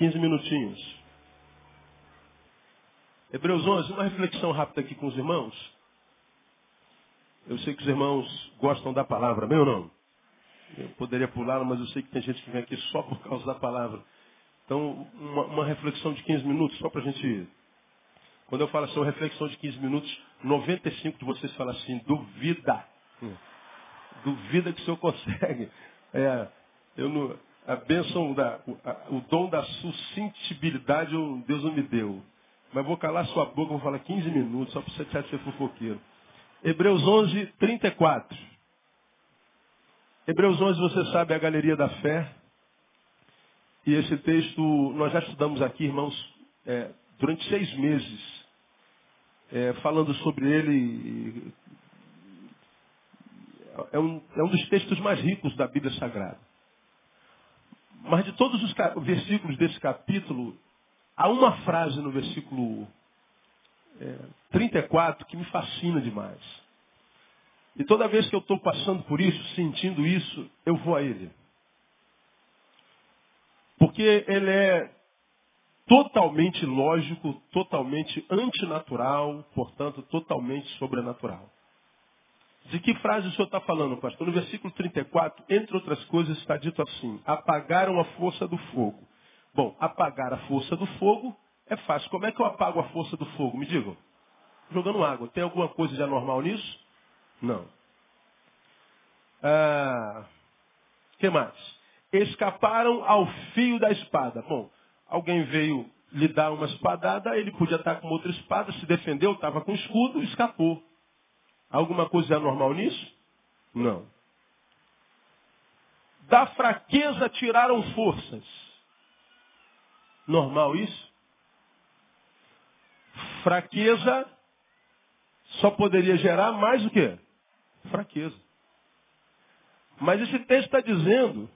Quinze minutinhos. Hebreus 11, uma reflexão rápida aqui com os irmãos. Eu sei que os irmãos gostam da palavra, meu não? Eu poderia pular, mas eu sei que tem gente que vem aqui só por causa da palavra. Então, uma, uma reflexão de 15 minutos, só para a gente ir. Quando eu falo assim, uma reflexão de 15 minutos, 95 de vocês falam assim, duvida. Duvida que o senhor consegue. É, eu não, a bênção, da, o, o dom da suscitibilidade Deus não me deu. Mas vou calar sua boca, vou falar 15 minutos, só para você deixar de ser fofoqueiro. Hebreus 11, 34. Hebreus 11, você sabe, é a galeria da fé. E esse texto nós já estudamos aqui, irmãos, é, durante seis meses, é, falando sobre ele. É um, é um dos textos mais ricos da Bíblia Sagrada. Mas de todos os versículos desse capítulo, há uma frase no versículo é, 34 que me fascina demais. E toda vez que eu estou passando por isso, sentindo isso, eu vou a ele. Porque ele é totalmente lógico, totalmente antinatural, portanto, totalmente sobrenatural. De que frase o senhor está falando, pastor? No versículo 34, entre outras coisas, está dito assim: apagaram a força do fogo. Bom, apagar a força do fogo é fácil. Como é que eu apago a força do fogo? Me digam. Jogando água. Tem alguma coisa de anormal nisso? Não. Ah, que mais? Escaparam ao fio da espada. Bom, alguém veio lhe dar uma espadada, ele podia estar com outra espada, se defendeu, estava com escudo, escapou. Alguma coisa anormal nisso? Não. Da fraqueza tiraram forças. Normal isso? Fraqueza só poderia gerar mais o quê? Fraqueza. Mas esse texto está dizendo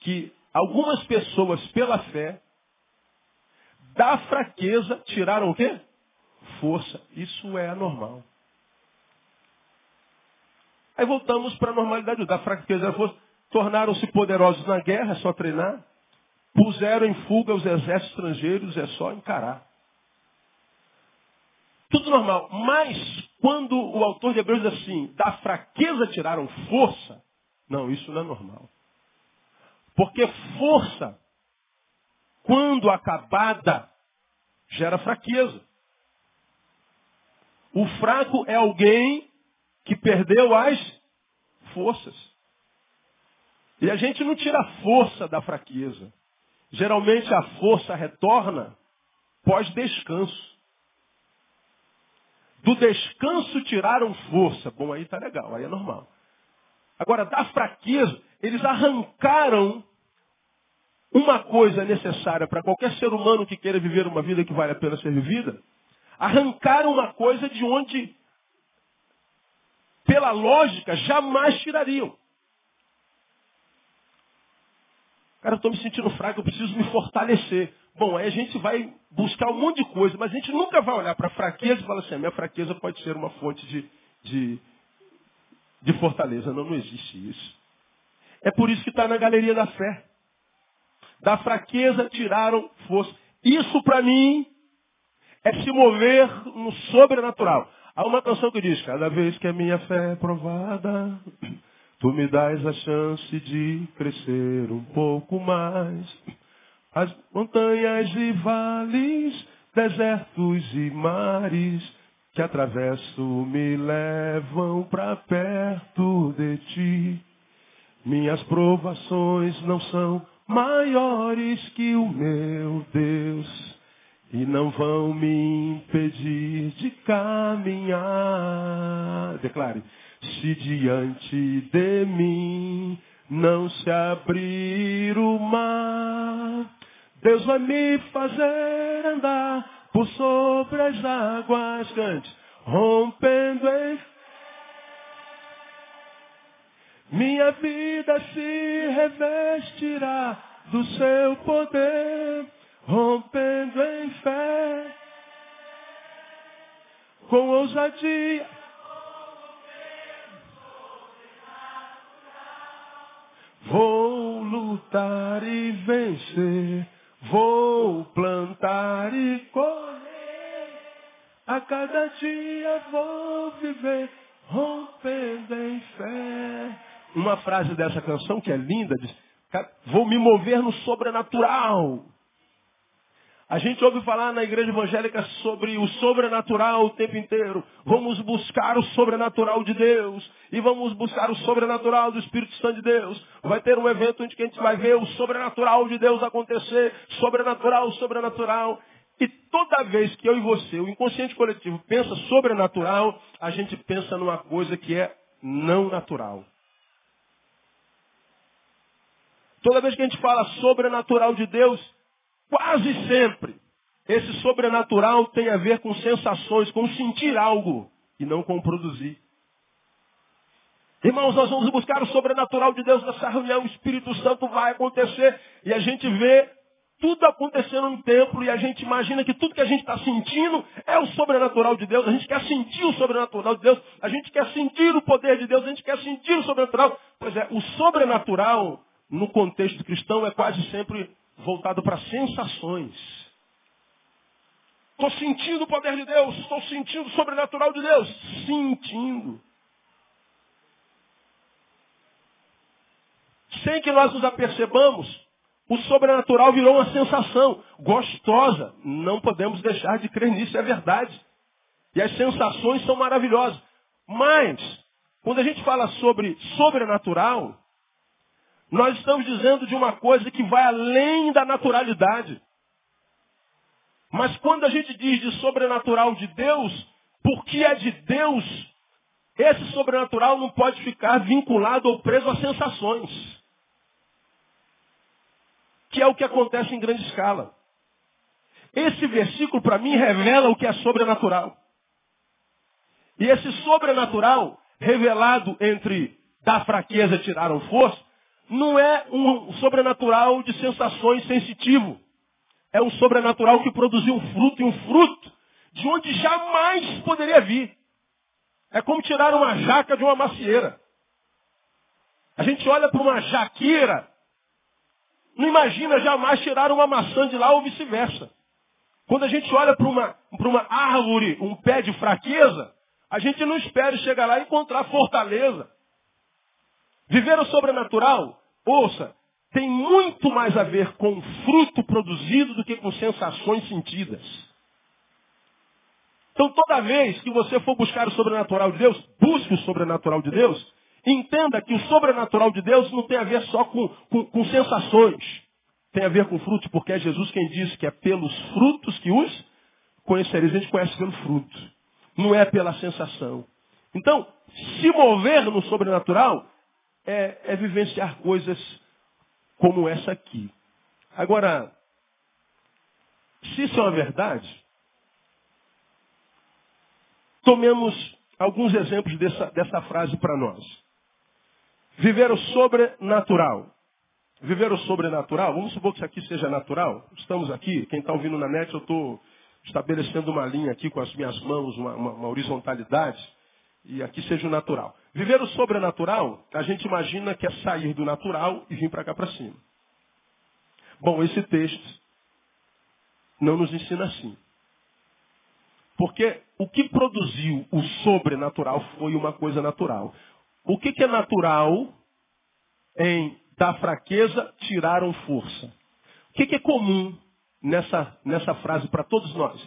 que algumas pessoas, pela fé, da fraqueza tiraram o quê? Força. Isso é anormal. Aí voltamos para a normalidade. Da fraqueza da força. Tornaram-se poderosos na guerra, é só treinar. Puseram em fuga os exércitos estrangeiros, é só encarar. Tudo normal. Mas, quando o autor de Hebreus diz assim, da fraqueza tiraram força, não, isso não é normal. Porque força, quando acabada, gera fraqueza. O fraco é alguém que perdeu as forças. E a gente não tira a força da fraqueza. Geralmente a força retorna pós-descanso. Do descanso tiraram força. Bom, aí tá legal, aí é normal. Agora, da fraqueza, eles arrancaram uma coisa necessária para qualquer ser humano que queira viver uma vida que vale a pena ser vivida. Arrancaram uma coisa de onde, pela lógica, jamais tirariam. Cara, eu estou me sentindo fraco, eu preciso me fortalecer. Bom, aí a gente vai buscar um monte de coisa, mas a gente nunca vai olhar para a fraqueza e falar assim, a minha fraqueza pode ser uma fonte de, de, de fortaleza. Não, não existe isso. É por isso que está na galeria da fé. Da fraqueza tiraram força. Isso para mim é se mover no sobrenatural. Há uma canção que diz, cada vez que a minha fé é provada, tu me dás a chance de crescer um pouco mais. As montanhas e vales, desertos e mares que atravesso me levam para perto de ti. Minhas provações não são maiores que o meu Deus e não vão me impedir de caminhar. Declare. se diante de mim não se abrir o mar, Deus vai me fazer andar por sobre as águas, cante, rompendo em minha vida se revestirá do seu poder, rompendo em fé, com ousadia. Vou lutar e vencer, vou plantar e colher, a cada dia vou viver, rompendo em fé. Uma frase dessa canção que é linda, diz, vou me mover no sobrenatural. A gente ouve falar na igreja evangélica sobre o sobrenatural o tempo inteiro. Vamos buscar o sobrenatural de Deus. E vamos buscar o sobrenatural do Espírito Santo de Deus. Vai ter um evento onde a gente vai ver o sobrenatural de Deus acontecer. Sobrenatural, sobrenatural. E toda vez que eu e você, o inconsciente coletivo, pensa sobrenatural, a gente pensa numa coisa que é não natural. Toda vez que a gente fala sobrenatural de Deus, quase sempre, esse sobrenatural tem a ver com sensações, com sentir algo e não com produzir. Irmãos, nós vamos buscar o sobrenatural de Deus nessa reunião, o Espírito Santo vai acontecer e a gente vê tudo acontecendo no templo e a gente imagina que tudo que a gente está sentindo é o sobrenatural de Deus. A gente quer sentir o sobrenatural de Deus, a gente quer sentir o poder de Deus, a gente quer sentir o sobrenatural. Pois é, o sobrenatural no contexto cristão, é quase sempre voltado para sensações. Estou sentindo o poder de Deus, estou sentindo o sobrenatural de Deus. Sentindo. Sem que nós nos apercebamos, o sobrenatural virou uma sensação gostosa. Não podemos deixar de crer nisso, é verdade. E as sensações são maravilhosas. Mas, quando a gente fala sobre sobrenatural, nós estamos dizendo de uma coisa que vai além da naturalidade. Mas quando a gente diz de sobrenatural de Deus, porque é de Deus, esse sobrenatural não pode ficar vinculado ou preso a sensações. Que é o que acontece em grande escala. Esse versículo, para mim, revela o que é sobrenatural. E esse sobrenatural, revelado entre da fraqueza tiraram força, não é um sobrenatural de sensações sensitivo. É um sobrenatural que produziu um fruto e um fruto de onde jamais poderia vir. É como tirar uma jaca de uma macieira. A gente olha para uma jaqueira, não imagina jamais tirar uma maçã de lá ou vice-versa. Quando a gente olha para uma, para uma árvore, um pé de fraqueza, a gente não espera chegar lá e encontrar fortaleza. Viver o sobrenatural, ouça, tem muito mais a ver com fruto produzido do que com sensações sentidas. Então, toda vez que você for buscar o sobrenatural de Deus, busque o sobrenatural de Deus, entenda que o sobrenatural de Deus não tem a ver só com, com, com sensações. Tem a ver com frutos, porque é Jesus quem diz que é pelos frutos que os conhecereis. A gente conhece pelo fruto. Não é pela sensação. Então, se mover no sobrenatural é, é vivenciar coisas como essa aqui. Agora, se isso é uma verdade, tomemos alguns exemplos dessa, dessa frase para nós. Viver o sobrenatural. Viver o sobrenatural, vamos supor que isso aqui seja natural. Estamos aqui, quem está ouvindo na net, eu estou estabelecendo uma linha aqui com as minhas mãos, uma, uma, uma horizontalidade, e aqui seja o natural. Viver o sobrenatural, a gente imagina que é sair do natural e vir para cá para cima. Bom, esse texto não nos ensina assim. Porque o que produziu o sobrenatural foi uma coisa natural. O que, que é natural em da fraqueza tiraram força? O que, que é comum nessa, nessa frase para todos nós?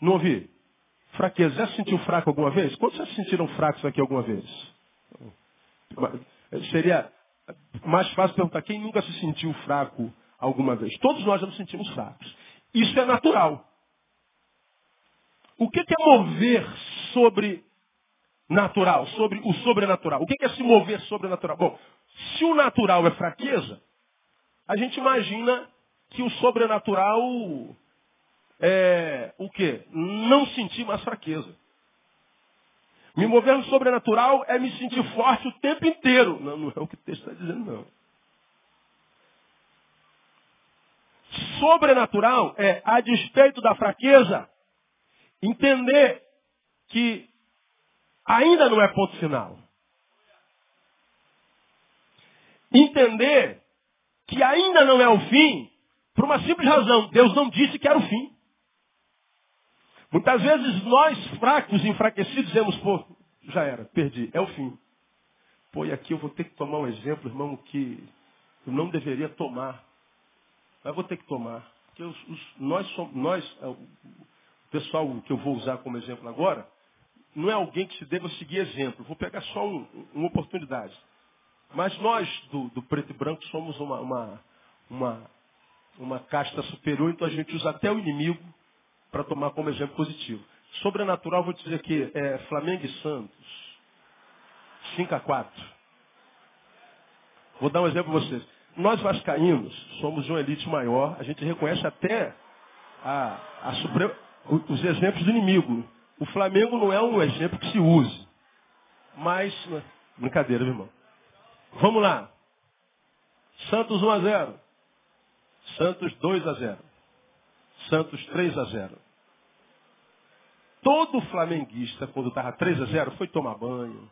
Não ouvi? Fraqueza. Já se sentiu fraco alguma vez? Quantos já se sentiram fracos aqui alguma vez? Seria mais fácil perguntar quem nunca se sentiu fraco alguma vez. Todos nós já nos sentimos fracos. Isso é natural. O que é mover sobre natural, sobre o sobrenatural. O que é se mover sobrenatural? Bom, se o natural é fraqueza, a gente imagina que o sobrenatural é o quê? Não sentir mais fraqueza. Me mover no sobrenatural é me sentir forte o tempo inteiro. Não, não é o que o texto está dizendo, não. Sobrenatural é, a despeito da fraqueza, entender que ainda não é ponto final. Entender que ainda não é o fim, por uma simples razão. Deus não disse que era o fim. Muitas vezes nós, fracos, enfraquecidos, dizemos, pô, já era, perdi, é o fim. Pô, e aqui eu vou ter que tomar um exemplo, irmão, que eu não deveria tomar. Mas vou ter que tomar. Porque os, os, nós, somos, nós, é, o pessoal que eu vou usar como exemplo agora, não é alguém que se deva seguir exemplo. Vou pegar só um, uma oportunidade. Mas nós, do, do, preto e branco, somos uma, uma, uma, uma casta superior, então a gente usa até o inimigo para tomar como exemplo positivo. Sobrenatural, vou dizer aqui, é Flamengo e Santos. 5 a 4. Vou dar um exemplo para vocês. Nós vascaínos somos uma elite maior, a gente reconhece até a, a suprema, os exemplos do inimigo. O Flamengo não é um exemplo que se use. Mas, brincadeira, meu irmão. Vamos lá. Santos 1 a 0. Santos 2 a 0. Santos 3 a 0. Todo flamenguista, quando estava 3 a 0, foi tomar banho,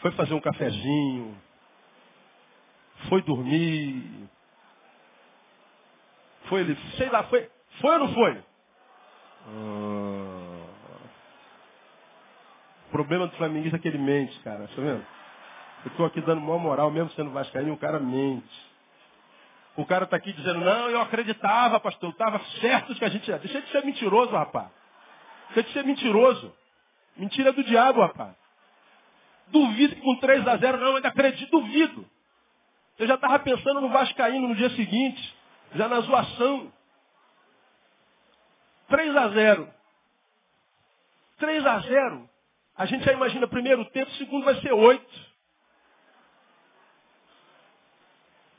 foi fazer um cafezinho, foi dormir, foi ele, sei lá, foi, foi ou não foi? Ah. O problema do flamenguista é que ele mente, cara, tá vendo? Eu estou aqui dando uma moral, mesmo sendo vascaíno, o cara mente. O cara está aqui dizendo, não, eu acreditava, pastor, eu estava certo de que a gente ia. Deixa de ser mentiroso, rapaz. Deixa de ser mentiroso. Mentira do diabo, rapaz. Duvido que com 3 a 0 não, ainda acredito, duvido. Eu já estava pensando no Vascaíno no dia seguinte, já na zoação. 3 a 0. 3 a 0. A gente já imagina primeiro tempo, segundo vai ser 8.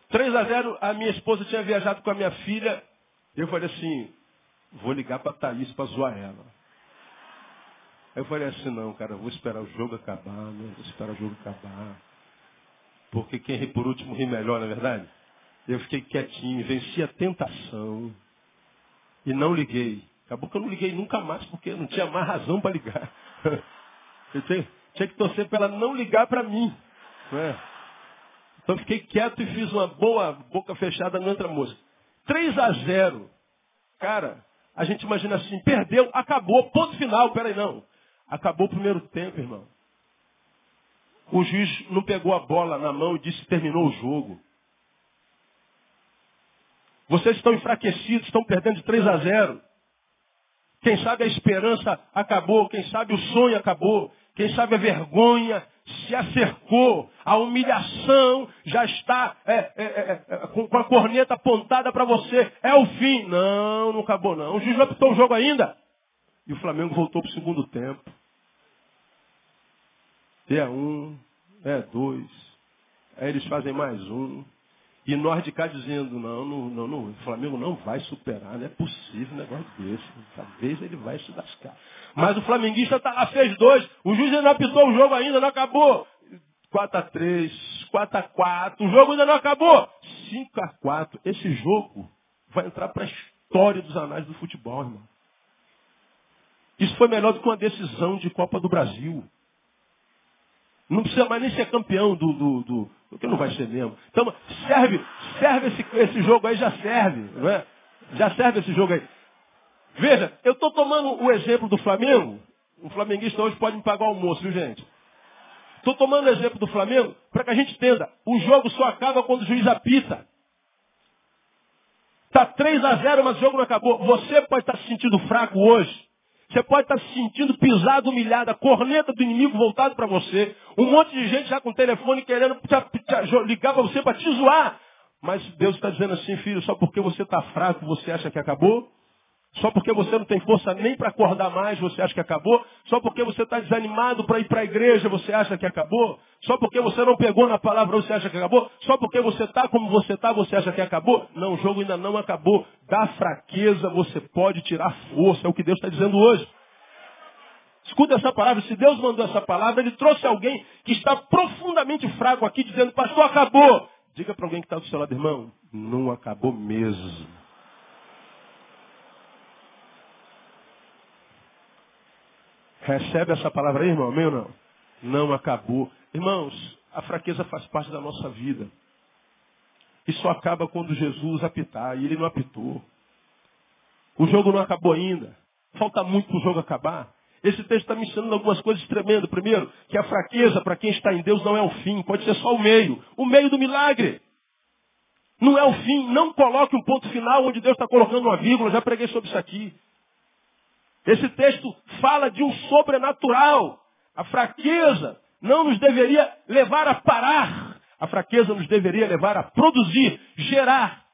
3 a 0, a minha esposa tinha viajado com a minha filha. Eu falei assim, vou ligar para a Thaís para zoar ela. Aí eu falei assim, não, cara, vou esperar o jogo acabar, né? Vou esperar o jogo acabar. Porque quem ri por último ri melhor, não é verdade? Eu fiquei quietinho, venci a tentação. E não liguei. Acabou que eu não liguei nunca mais, porque não tinha mais razão para ligar. Eu tinha, tinha, que torcer para ela não ligar para mim. Não é? Então fiquei quieto e fiz uma boa boca fechada na outra moça. 3 a 0. Cara, a gente imagina assim, perdeu, acabou, ponto final. Peraí, não. Acabou o primeiro tempo, irmão. O juiz não pegou a bola na mão e disse terminou o jogo. Vocês estão enfraquecidos, estão perdendo de 3 a 0. Quem sabe a esperança acabou, quem sabe o sonho acabou, quem sabe a vergonha se acercou, a humilhação já está é, é, é, é com, com, a corneta apontada para você. É o fim. Não, não acabou não. O juiz não apitou o jogo ainda. E o Flamengo voltou para o segundo tempo. É um, é dois. Aí eles fazem mais um. E nós de cá dizendo, não, não, não, o Flamengo não vai superar, não é possível um negócio desse. Talvez ele vai se lascar. Mas o flamenguista tá lá, fez dois, o juiz ainda apitou o jogo ainda, não acabou. 4 a 3, 4 a 4, o jogo ainda não acabou. 5 a 4, esse jogo vai entrar para a história dos anais do futebol, irmão. Isso foi melhor do que uma decisão de Copa do Brasil. Não precisa mais nem ser campeão do, do, do porque não vai ser mesmo. Então, serve, serve esse, esse jogo aí, já serve. Não é? Já serve esse jogo aí. Veja, eu estou tomando o exemplo do Flamengo. O flamenguista hoje pode me pagar o almoço, viu gente? Estou tomando o exemplo do Flamengo para que a gente entenda. O jogo só acaba quando o juiz apita. Está 3 a 0, mas o jogo não acabou. Você pode estar tá se sentindo fraco hoje. Você pode estar se sentindo pisado, humilhado, a corneta do inimigo voltado para você. Um monte de gente já com o telefone querendo ligar para você para te zoar. Mas Deus está dizendo assim, filho, só porque você está fraco, você acha que acabou? Só porque você não tem força nem para acordar mais, você acha que acabou? Só porque você está desanimado para ir para a igreja, você acha que acabou? Só porque você não pegou na palavra, você acha que acabou? Só porque você está como você está, você acha que acabou? Não, o jogo ainda não acabou. Da fraqueza você pode tirar força, é o que Deus está dizendo hoje. Escuta essa palavra, se Deus mandou essa palavra, Ele trouxe alguém que está profundamente fraco aqui, dizendo, pastor, acabou. Diga para alguém que está do seu lado, irmão, não acabou mesmo. Recebe essa palavra aí, irmão? Amém ou não? Não acabou. Irmãos, a fraqueza faz parte da nossa vida. Isso acaba quando Jesus apitar, e ele não apitou. O jogo não acabou ainda. Falta muito para o jogo acabar. Esse texto está me ensinando algumas coisas tremendas. Primeiro, que a fraqueza para quem está em Deus não é o fim, pode ser só o meio. O meio do milagre. Não é o fim. Não coloque um ponto final onde Deus está colocando uma vírgula. Já preguei sobre isso aqui. Esse texto fala de um sobrenatural. A fraqueza não nos deveria levar a parar. A fraqueza nos deveria levar a produzir, gerar.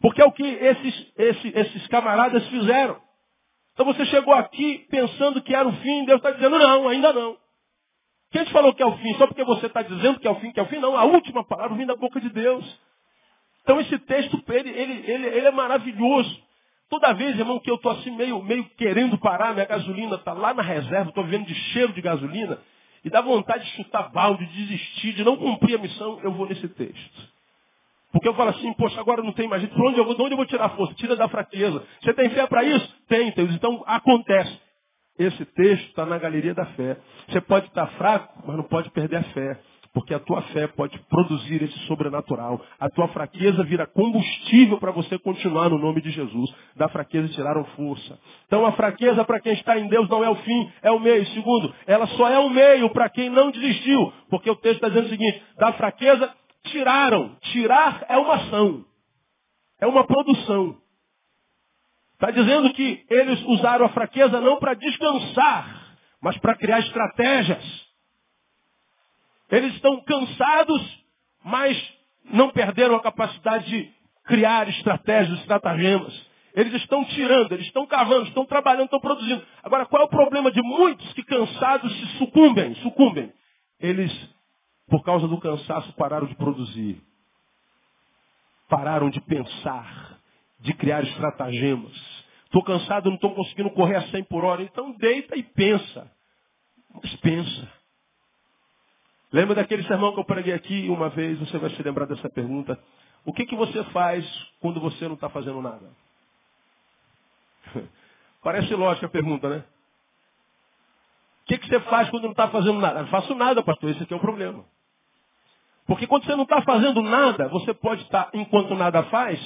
Porque é o que esses, esses, esses camaradas fizeram. Então você chegou aqui pensando que era o fim, Deus está dizendo, não, ainda não. Quem te falou que é o fim? Só porque você está dizendo que é o fim, que é o fim? Não, a última palavra vem da boca de Deus. Então esse texto, ele, ele, ele, ele é maravilhoso. Toda vez, irmão, que eu estou assim meio, meio querendo parar, minha gasolina está lá na reserva, estou vendo de cheiro de gasolina, e dá vontade de chutar balde, de desistir, de não cumprir a missão, eu vou nesse texto. Porque eu falo assim, poxa, agora não tem mais jeito, onde eu vou, de onde eu vou tirar força? Tira da fraqueza. Você tem fé para isso? Tem, Deus. Então acontece. Esse texto está na galeria da fé. Você pode estar tá fraco, mas não pode perder a fé. Porque a tua fé pode produzir esse sobrenatural. A tua fraqueza vira combustível para você continuar no nome de Jesus. Da fraqueza tiraram força. Então a fraqueza para quem está em Deus não é o fim, é o meio. Segundo, ela só é o meio para quem não desistiu. Porque o texto está dizendo o seguinte, da fraqueza tiraram. Tirar é uma ação. É uma produção. Está dizendo que eles usaram a fraqueza não para descansar, mas para criar estratégias. Eles estão cansados, mas não perderam a capacidade de criar estratégias, estratagemas. Eles estão tirando, eles estão cavando, estão trabalhando, estão produzindo. Agora, qual é o problema de muitos que cansados se sucumbem? Sucumbem. Eles, por causa do cansaço, pararam de produzir. Pararam de pensar, de criar estratagemas. Estou cansado, não estou conseguindo correr a 100 por hora. Então deita e pensa. Mas pensa. Lembra daquele sermão que eu preguei aqui uma vez? Você vai se lembrar dessa pergunta. O que, que você faz quando você não está fazendo nada? Parece lógica a pergunta, né? O que, que você faz quando não está fazendo nada? Não faço nada, pastor. Esse aqui é o problema. Porque quando você não está fazendo nada, você pode estar, tá, enquanto nada faz,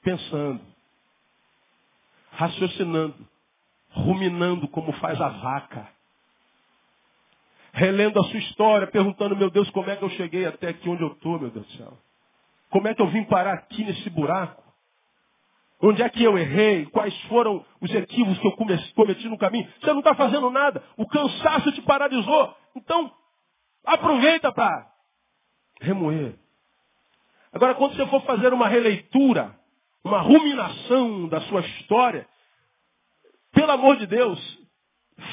pensando, raciocinando, ruminando como faz a vaca relendo a sua história, perguntando, meu Deus, como é que eu cheguei até aqui onde eu estou, meu Deus do céu? Como é que eu vim parar aqui nesse buraco? Onde é que eu errei? Quais foram os equívocos que eu cometi no caminho? Você não está fazendo nada. O cansaço te paralisou. Então, aproveita para remoer. Agora, quando você for fazer uma releitura, uma ruminação da sua história, pelo amor de Deus,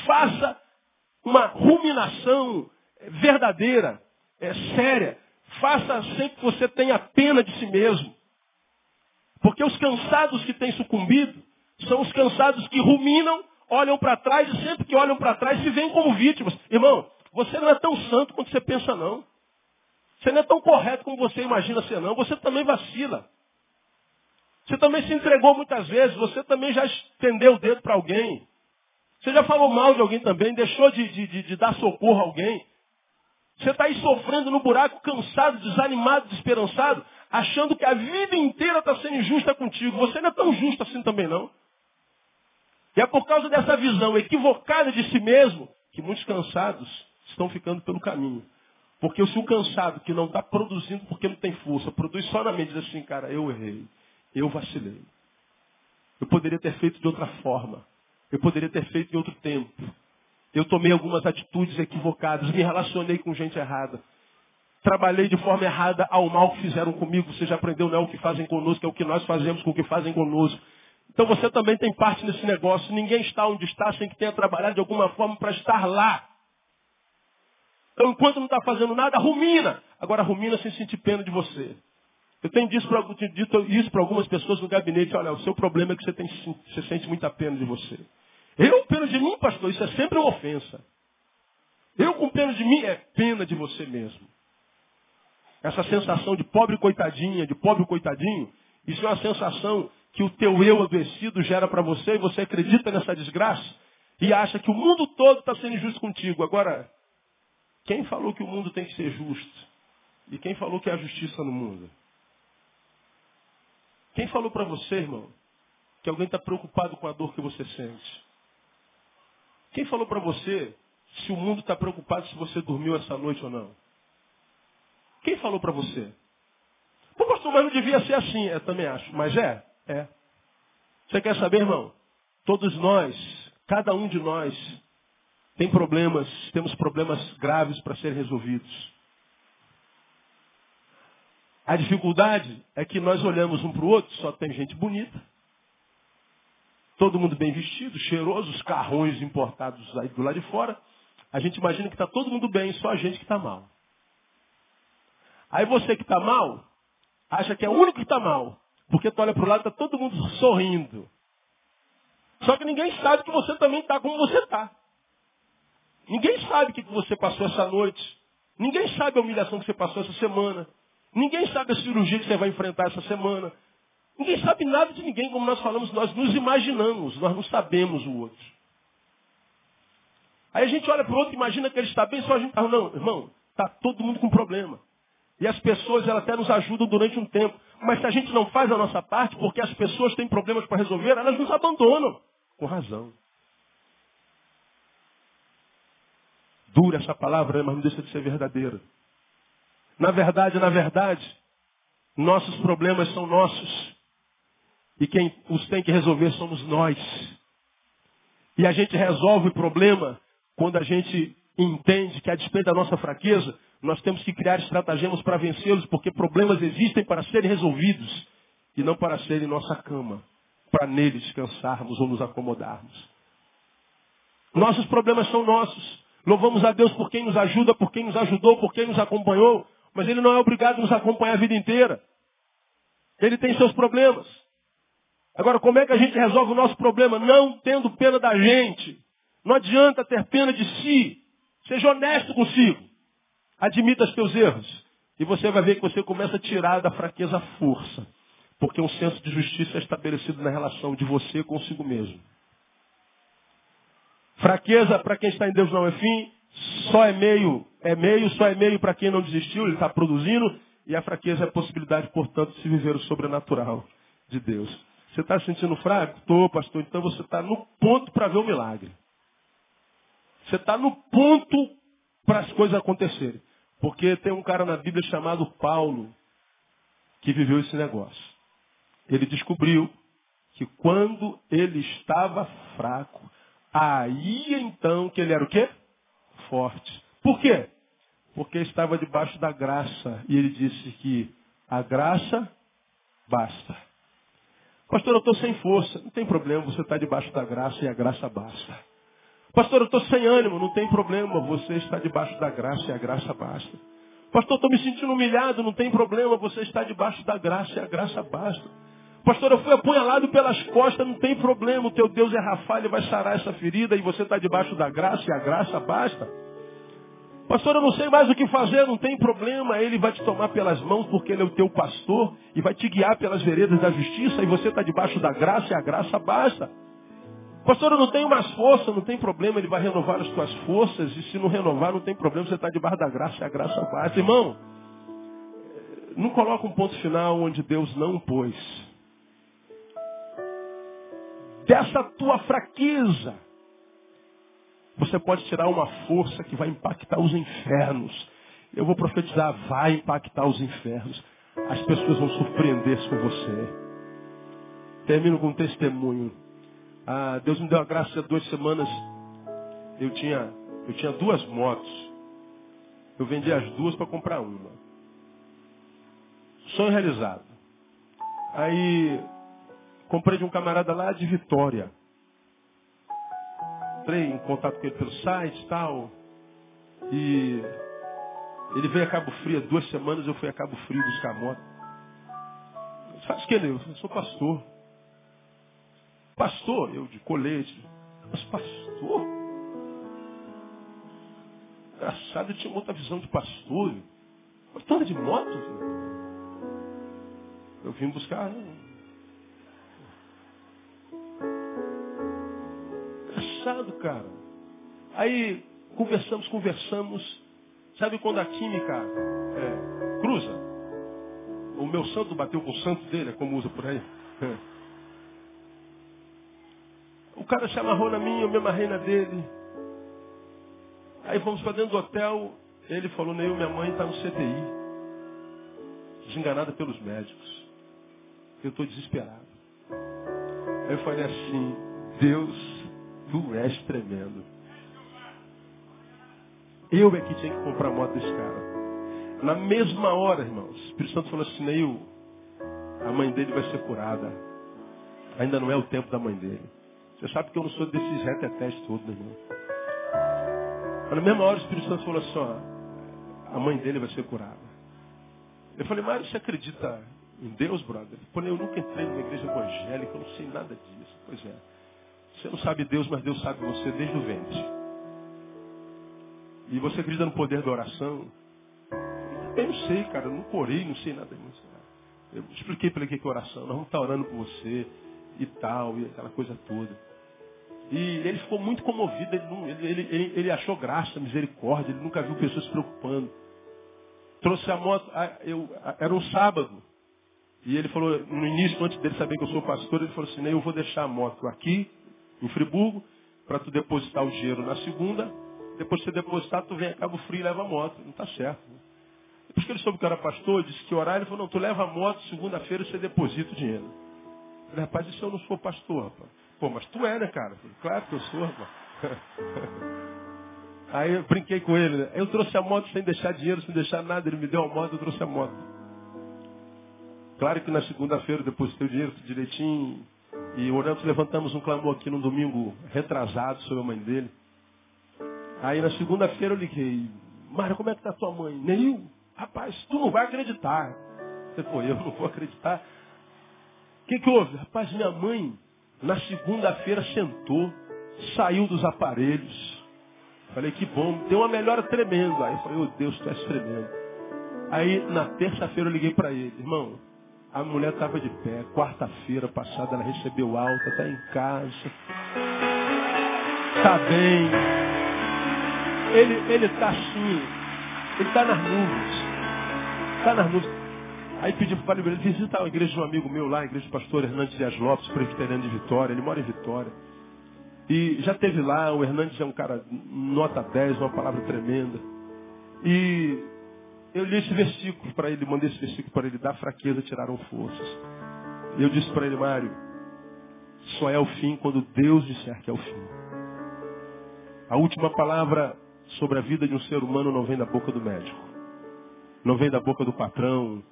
faça uma ruminação verdadeira, é, séria. Faça sempre que você tenha pena de si mesmo. Porque os cansados que têm sucumbido são os cansados que ruminam, olham para trás e sempre que olham para trás se veem como vítimas. Irmão, você não é tão santo quanto você pensa não. Você não é tão correto como você imagina ser não. Você também vacila. Você também se entregou muitas vezes. Você também já estendeu o dedo para alguém. Você já falou mal de alguém também, deixou de, de, de, de dar socorro a alguém. Você está aí sofrendo no buraco, cansado, desanimado, desesperançado, achando que a vida inteira está sendo injusta contigo. Você não é tão justo assim também, não. E é por causa dessa visão equivocada de si mesmo que muitos cansados estão ficando pelo caminho. Porque se o cansado que não está produzindo porque não tem força, produz só na mente, diz assim, cara, eu errei, eu vacilei. Eu poderia ter feito de outra forma. Eu poderia ter feito em outro tempo. Eu tomei algumas atitudes equivocadas, me relacionei com gente errada. trabalhei de forma errada ao mal que fizeram comigo. Você já aprendeu, não é o que fazem conosco, é o que nós fazemos com o que fazem conosco. Então você também tem parte nesse negócio. Ninguém está onde está sem que tenha trabalhado de alguma forma para estar lá. Então, enquanto não está fazendo nada, rumina. Agora, rumina sem sentir pena de você. Eu tenho dito, dito isso para algumas pessoas no gabinete. Olha, o seu problema é que você, tem, você sente muita pena de você. Eu, pena de mim, pastor, isso é sempre uma ofensa. Eu com pena de mim é pena de você mesmo. Essa sensação de pobre coitadinha, de pobre coitadinho, isso é uma sensação que o teu eu adoecido gera para você e você acredita nessa desgraça e acha que o mundo todo está sendo injusto contigo. Agora, quem falou que o mundo tem que ser justo? E quem falou que há justiça no mundo? Quem falou para você, irmão, que alguém está preocupado com a dor que você sente? Quem falou para você se o mundo está preocupado se você dormiu essa noite ou não? Quem falou para você? Pô, pastor, mas não devia ser assim. Eu também acho. Mas é? É. Você quer saber, irmão? Todos nós, cada um de nós, tem problemas, temos problemas graves para serem resolvidos. A dificuldade é que nós olhamos um para o outro, só tem gente bonita. Todo mundo bem vestido, cheiroso, os carrões importados aí do lado de fora. A gente imagina que está todo mundo bem, só a gente que está mal. Aí você que está mal, acha que é o único que está mal. Porque tu olha para o lado e está todo mundo sorrindo. Só que ninguém sabe que você também está como você está. Ninguém sabe o que você passou essa noite. Ninguém sabe a humilhação que você passou essa semana. Ninguém sabe a cirurgia que você vai enfrentar essa semana. Ninguém sabe nada de ninguém, como nós falamos, nós nos imaginamos, nós não sabemos o outro. Aí a gente olha para o outro imagina que ele está bem, só a gente fala, não, irmão, está todo mundo com problema. E as pessoas elas até nos ajudam durante um tempo. Mas se a gente não faz a nossa parte, porque as pessoas têm problemas para resolver, elas nos abandonam. Com razão. Dura essa palavra, mas não deixa de ser verdadeira. Na verdade, na verdade, nossos problemas são nossos. E quem os tem que resolver somos nós. E a gente resolve o problema quando a gente entende que, a despeito da nossa fraqueza, nós temos que criar estratagemas para vencê-los, porque problemas existem para serem resolvidos e não para serem nossa cama, para neles descansarmos ou nos acomodarmos. Nossos problemas são nossos. Louvamos a Deus por quem nos ajuda, por quem nos ajudou, por quem nos acompanhou, mas Ele não é obrigado a nos acompanhar a vida inteira. Ele tem seus problemas. Agora, como é que a gente resolve o nosso problema? Não tendo pena da gente. Não adianta ter pena de si. Seja honesto consigo. Admita os teus erros. E você vai ver que você começa a tirar da fraqueza a força. Porque um senso de justiça é estabelecido na relação de você consigo mesmo. Fraqueza para quem está em Deus não é fim, só é meio, é meio, só é meio para quem não desistiu, ele está produzindo, e a fraqueza é a possibilidade, portanto, de se viver o sobrenatural de Deus. Você está se sentindo fraco? Estou, pastor. Então você está no ponto para ver o milagre. Você está no ponto para as coisas acontecerem. Porque tem um cara na Bíblia chamado Paulo que viveu esse negócio. Ele descobriu que quando ele estava fraco, aí então que ele era o quê? Forte. Por quê? Porque estava debaixo da graça. E ele disse que a graça basta. Pastor, eu estou sem força. Não tem problema, você está debaixo da graça e a graça basta. Pastor, eu estou sem ânimo, não tem problema, você está debaixo da graça e a graça basta. Pastor, estou me sentindo humilhado, não tem problema, você está debaixo da graça e a graça basta. Pastor, eu fui apunhalado pelas costas, não tem problema, o teu Deus é Rafa, ele vai sarar essa ferida e você está debaixo da graça e a graça basta. Pastor, eu não sei mais o que fazer, não tem problema, ele vai te tomar pelas mãos porque ele é o teu pastor e vai te guiar pelas veredas da justiça e você está debaixo da graça e a graça basta. Pastor, eu não tenho mais força, não tem problema, ele vai renovar as tuas forças, e se não renovar, não tem problema, você está debaixo da graça, e a graça basta. Irmão, não coloca um ponto final onde Deus não pôs. Dessa tua fraqueza, você pode tirar uma força que vai impactar os infernos. Eu vou profetizar, vai impactar os infernos. As pessoas vão surpreender-se com você. Termino com um testemunho. Ah, Deus me deu a graça de duas semanas. Eu tinha, eu tinha duas motos. Eu vendi as duas para comprar uma. Sonho realizado. Aí comprei de um camarada lá de Vitória. Entrei em contato com ele pelo site e tal. E ele veio a Cabo Frio há duas semanas, eu fui a Cabo Frio buscar a moto. Faz o que, Eu sou pastor. Pastor, eu de colete. Mas pastor? Engraçado, eu tinha outra visão de pastor. Pastor de moto? Eu vim buscar. Cara. Aí conversamos, conversamos. Sabe quando a química é, cruza? O meu santo bateu com o santo dele, é como usa por aí. O cara se amarrou na minha, eu me amarrei na dele. Aí fomos para dentro do hotel. Ele falou, Neil, minha mãe está no CTI. Desenganada pelos médicos. Eu estou desesperado. Aí eu falei assim, Deus, tu és tremendo. Eu é que tinha que comprar a moto desse cara. Na mesma hora, irmãos, o Espírito Santo falou assim, Neil, a mãe dele vai ser curada. Ainda não é o tempo da mãe dele. Você sabe que eu não sou desses retetés todos, meu irmão. Mas na mesma hora o Espírito Santo falou assim, ó, a mãe dele vai ser curada. Eu falei, Mário, você acredita em Deus, brother? Pô, eu nunca entrei numa igreja evangélica, eu não sei nada disso. Pois é. Você não sabe Deus, mas Deus sabe você desde o ventre. E você acredita no poder da oração? Eu não sei, cara, eu não orei, não sei nada disso. Eu expliquei para ele que é oração, nós vamos estar orando por você e tal, e aquela coisa toda. E ele ficou muito comovido, ele, não, ele, ele, ele, achou graça, misericórdia, ele nunca viu pessoas se preocupando. Trouxe a moto, eu, era um sábado. E ele falou, no início, antes dele saber que eu sou pastor, ele falou assim, eu vou deixar a moto aqui, em Friburgo, para tu depositar o dinheiro na segunda, depois de você depositar, tu vem a Cabo Frio e leva a moto. Não está certo. Depois que ele soube que eu era pastor, disse que orar, ele falou, não, tu leva a moto, segunda-feira você deposita o dinheiro. Eu falei, rapaz, isso eu não sou pastor, rapaz. Pô, mas tu é, né, cara? Falei, claro que eu sou, rapaz. Aí eu brinquei com ele, né? Eu trouxe a moto sem deixar dinheiro, sem deixar nada. Ele me deu a moto, eu trouxe a moto. Claro que na segunda-feira eu depositei o dinheiro direitinho. E oramos, levantamos um clamor aqui no domingo retrasado sobre a mãe dele. Aí na segunda-feira eu liguei. Mário, como é que tá tua mãe? Neil, rapaz, tu não vai acreditar. Você foi, eu não vou acreditar. O que, que houve? Rapaz, minha mãe, na segunda-feira, sentou, saiu dos aparelhos. Falei, que bom, tem uma melhora tremenda. Aí eu falei, oh Deus, tu és tremendo. Aí na terça-feira eu liguei para ele, irmão, a mulher estava de pé, quarta-feira passada ela recebeu alta, está em casa, está bem. Ele está assim, ele está nas nuvens. Está nas nuvens. Aí pedi para ele visitar a igreja de um amigo meu lá, a igreja do pastor Hernandes Dias Lopes, presbiteriano de Vitória. Ele mora em Vitória. E já teve lá, o Hernandes é um cara nota 10, uma palavra tremenda. E eu li esse versículo para ele, mandei esse versículo para ele, da fraqueza tiraram forças. E eu disse para ele, Mário, só é o fim quando Deus disser que é o fim. A última palavra sobre a vida de um ser humano não vem da boca do médico. Não vem da boca do patrão,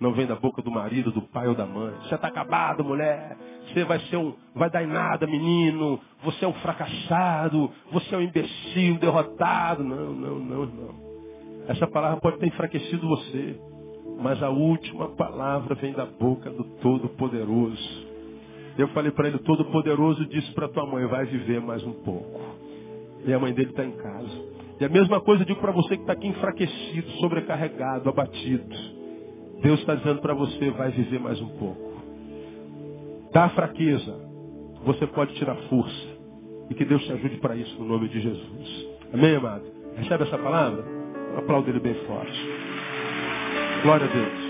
não vem da boca do marido, do pai ou da mãe. Você está acabado, mulher. Você vai ser um, vai dar em nada, menino. Você é um fracassado. Você é um imbecil, derrotado. Não, não, não, não. Essa palavra pode ter enfraquecido você, mas a última palavra vem da boca do Todo-Poderoso. Eu falei para ele, Todo-Poderoso disse para tua mãe, vai viver mais um pouco. E a mãe dele está em casa. E a mesma coisa eu digo para você que está aqui enfraquecido, sobrecarregado, abatido. Deus está dizendo para você, vai viver mais um pouco. Da fraqueza, você pode tirar força. E que Deus te ajude para isso no nome de Jesus. Amém, amado? Recebe essa palavra? Aplauda ele bem forte. Glória a Deus.